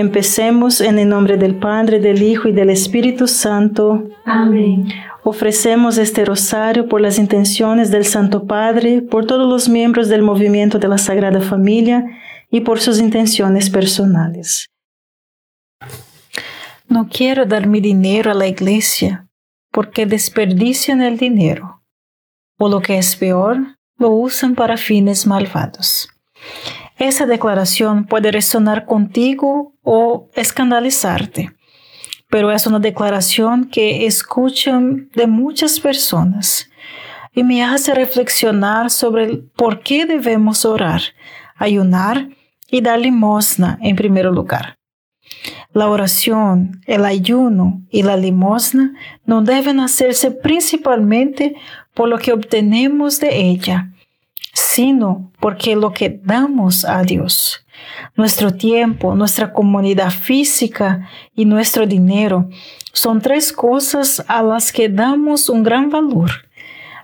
Empecemos en el nombre del Padre, del Hijo y del Espíritu Santo. Amén. Ofrecemos este rosario por las intenciones del Santo Padre, por todos los miembros del movimiento de la Sagrada Familia y por sus intenciones personales. No quiero dar mi dinero a la iglesia porque desperdician el dinero, o lo que es peor, lo usan para fines malvados. Esa declaración puede resonar contigo o escandalizarte pero es una declaración que escuchan de muchas personas y me hace reflexionar sobre por qué debemos orar, ayunar y dar limosna en primer lugar. La oración, el ayuno y la limosna no deben hacerse principalmente por lo que obtenemos de ella, sino porque lo que damos a Dios. Nuestro tiempo, nuestra comunidad física y nuestro dinero son tres cosas a las que damos un gran valor.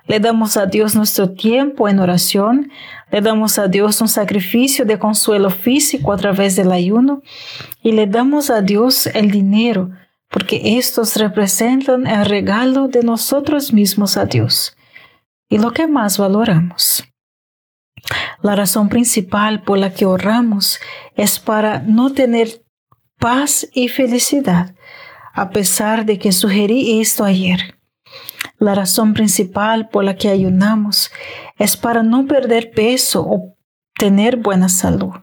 Le damos a Dios nuestro tiempo en oración, le damos a Dios un sacrificio de consuelo físico a través del ayuno y le damos a Dios el dinero, porque estos representan el regalo de nosotros mismos a Dios y lo que más valoramos. La razón principal por la que oramos es para no tener paz y felicidad, a pesar de que sugerí esto ayer. La razón principal por la que ayunamos es para no perder peso o tener buena salud.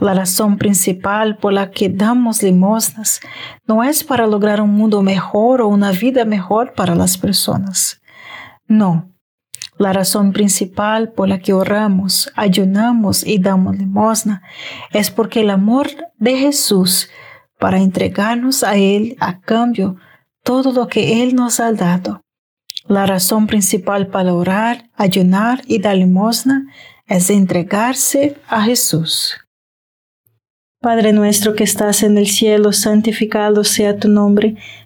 La razón principal por la que damos limosnas no es para lograr un mundo mejor o una vida mejor para las personas. No, la razón principal por la que oramos, ayunamos y damos limosna es porque el amor de Jesús para entregarnos a Él a cambio todo lo que Él nos ha dado. La razón principal para orar, ayunar y dar limosna es entregarse a Jesús. Padre nuestro que estás en el cielo, santificado sea tu nombre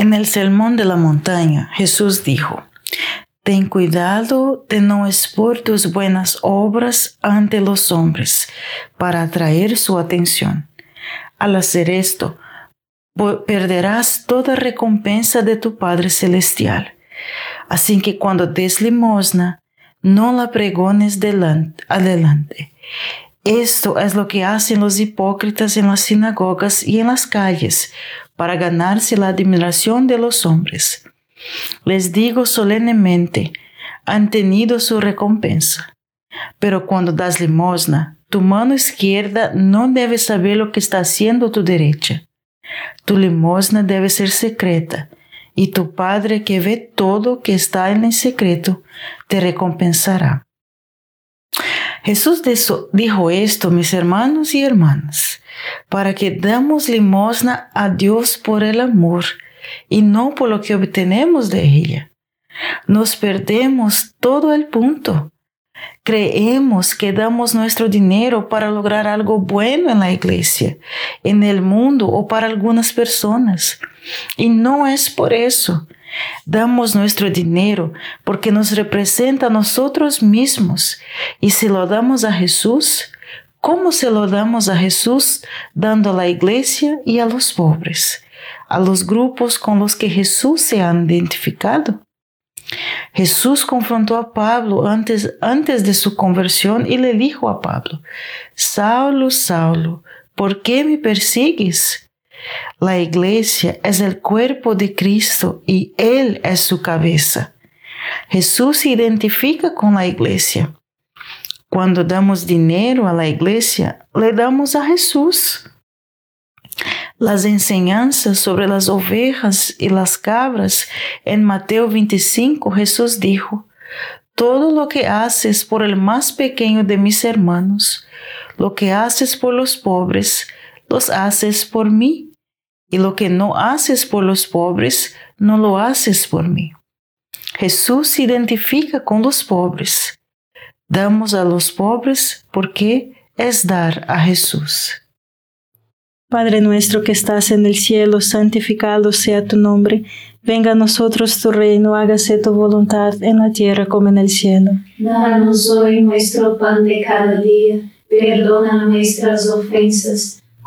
En el sermón de la montaña, Jesús dijo, Ten cuidado de no expor tus buenas obras ante los hombres para atraer su atención. Al hacer esto, perderás toda recompensa de tu Padre Celestial. Así que cuando des limosna, no la pregones delante, adelante. Esto es lo que hacen los hipócritas en las sinagogas y en las calles para ganarse la admiración de los hombres. Les digo solemnemente, han tenido su recompensa. Pero cuando das limosna, tu mano izquierda no debe saber lo que está haciendo tu derecha. Tu limosna debe ser secreta, y tu Padre que ve todo que está en el secreto, te recompensará. Jesús dijo esto, mis hermanos y hermanas, para que damos limosna a Dios por el amor y no por lo que obtenemos de ella. Nos perdemos todo el punto. Creemos que damos nuestro dinero para lograr algo bueno en la iglesia, en el mundo o para algunas personas. Y no es por eso. Damos nuestro dinero porque nos representa a nosotros mismos. Y si lo damos a Jesús, ¿cómo se lo damos a Jesús? Dando a la iglesia y a los pobres, a los grupos con los que Jesús se ha identificado. Jesús confrontó a Pablo antes, antes de su conversión y le dijo a Pablo, Saulo, Saulo, ¿por qué me persigues? La iglesia es el cuerpo de Cristo y Él es su cabeza. Jesús se identifica con la iglesia. Cuando damos dinero a la iglesia, le damos a Jesús. Las enseñanzas sobre las ovejas y las cabras en Mateo 25, Jesús dijo, Todo lo que haces por el más pequeño de mis hermanos, lo que haces por los pobres, los haces por mí y lo que no haces por los pobres, no lo haces por mí. Jesús se identifica con los pobres. Damos a los pobres porque es dar a Jesús. Padre nuestro que estás en el cielo, santificado sea tu nombre. Venga a nosotros tu reino, hágase tu voluntad en la tierra como en el cielo. Danos hoy nuestro pan de cada día. Perdona nuestras ofensas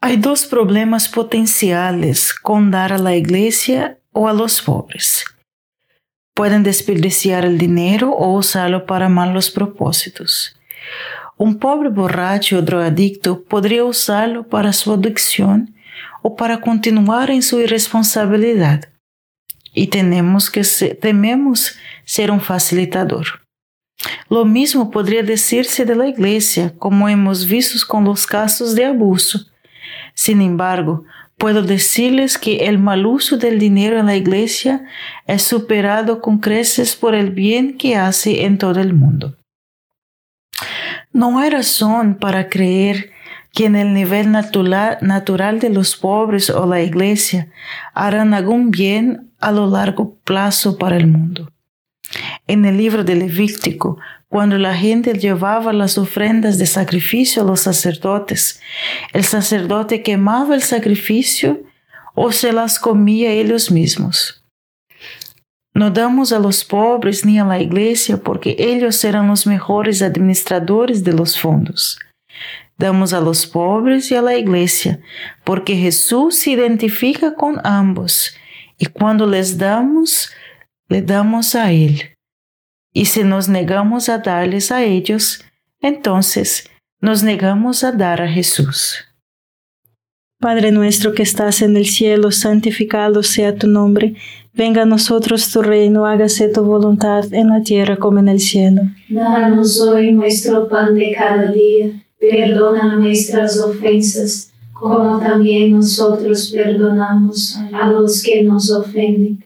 Hay dos problemas potenciales con dar a la iglesia o a los pobres. Pueden desperdiciar el dinero o usarlo para malos propósitos. Un pobre borracho o drogadicto podría usarlo para su adicción o para continuar en su irresponsabilidad. Y tenemos que ser, tememos ser un facilitador. Lo mismo podría decirse de la iglesia, como hemos visto con los casos de abuso sin embargo, puedo decirles que el mal uso del dinero en la iglesia es superado con creces por el bien que hace en todo el mundo. No hay razón para creer que en el nivel natural, de los pobres o la iglesia harán algún bien a lo largo plazo para el mundo. En el libro de Levítico cuando la gente llevaba las ofrendas de sacrificio a los sacerdotes, el sacerdote quemaba el sacrificio o se las comía ellos mismos. No damos a los pobres ni a la iglesia porque ellos serán los mejores administradores de los fondos. Damos a los pobres y a la iglesia porque Jesús se identifica con ambos y cuando les damos, le damos a Él. Y si nos negamos a darles a ellos, entonces nos negamos a dar a Jesús. Padre nuestro que estás en el cielo, santificado sea tu nombre. Venga a nosotros tu reino, hágase tu voluntad en la tierra como en el cielo. Danos hoy nuestro pan de cada día. Perdona nuestras ofensas, como también nosotros perdonamos a los que nos ofenden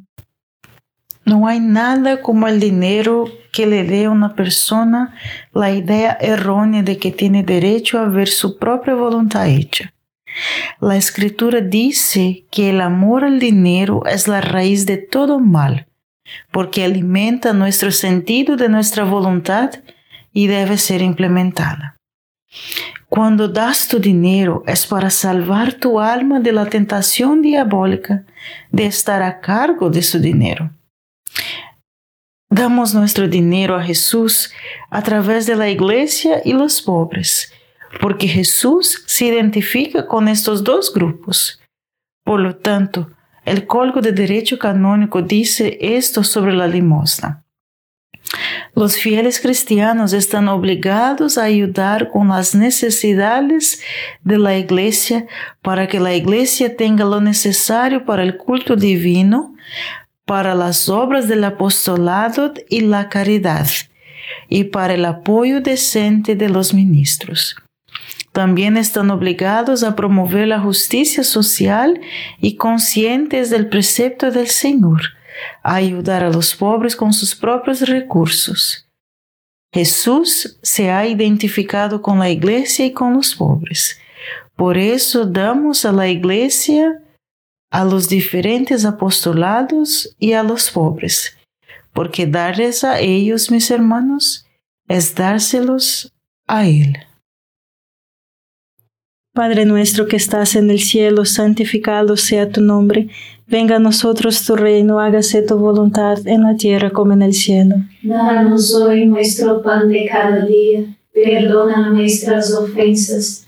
No hay nada como el dinero que le dé a una persona la idea errónea de que tiene derecho a ver su propia voluntad hecha. La escritura dice que el amor al dinero es la raíz de todo mal, porque alimenta nuestro sentido de nuestra voluntad y debe ser implementada. Cuando das tu dinero es para salvar tu alma de la tentación diabólica de estar a cargo de su dinero. Damos nuestro dinero a Jesús a través de la iglesia y los pobres, porque Jesús se identifica con estos dos grupos. Por lo tanto, el Código de Derecho Canónico dice esto sobre la limosna. Los fieles cristianos están obligados a ayudar con las necesidades de la iglesia para que la iglesia tenga lo necesario para el culto divino, para las obras del apostolado y la caridad, y para el apoyo decente de los ministros. También están obligados a promover la justicia social y conscientes del precepto del Señor, a ayudar a los pobres con sus propios recursos. Jesús se ha identificado con la iglesia y con los pobres. Por eso damos a la iglesia a los diferentes apostolados y a los pobres, porque darles a ellos, mis hermanos, es dárselos a Él. Padre nuestro que estás en el cielo, santificado sea tu nombre. Venga a nosotros tu reino, hágase tu voluntad en la tierra como en el cielo. Danos hoy nuestro pan de cada día, perdona nuestras ofensas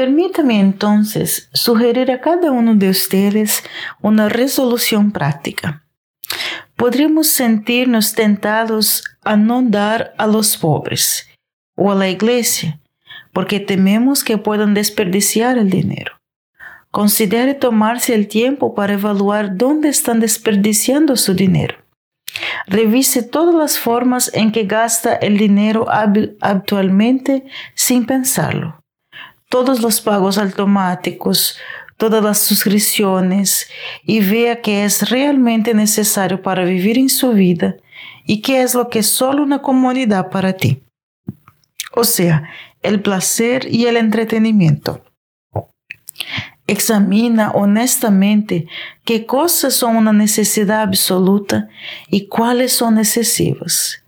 Permítame entonces sugerir a cada uno de ustedes una resolución práctica. Podríamos sentirnos tentados a no dar a los pobres o a la iglesia porque tememos que puedan desperdiciar el dinero. Considere tomarse el tiempo para evaluar dónde están desperdiciando su dinero. Revise todas las formas en que gasta el dinero actualmente sin pensarlo todos los pagos automáticos, todas las suscripciones y vea qué es realmente necesario para vivir en su vida y qué es lo que es solo una comodidad para ti. O sea, el placer y el entretenimiento. Examina honestamente qué cosas son una necesidad absoluta y cuáles son excesivas.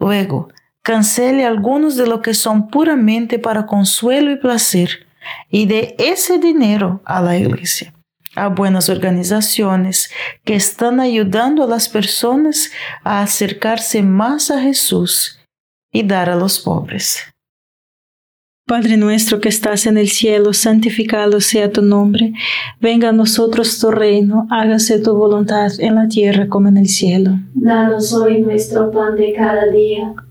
Luego, cancele algunos de lo que son puramente para consuelo y placer y de ese dinero a la iglesia, a buenas organizaciones que están ayudando a las personas a acercarse más a Jesús y dar a los pobres. Padre nuestro que estás en el cielo, santificado sea tu nombre, venga a nosotros tu reino, hágase tu voluntad en la tierra como en el cielo. Danos hoy nuestro pan de cada día,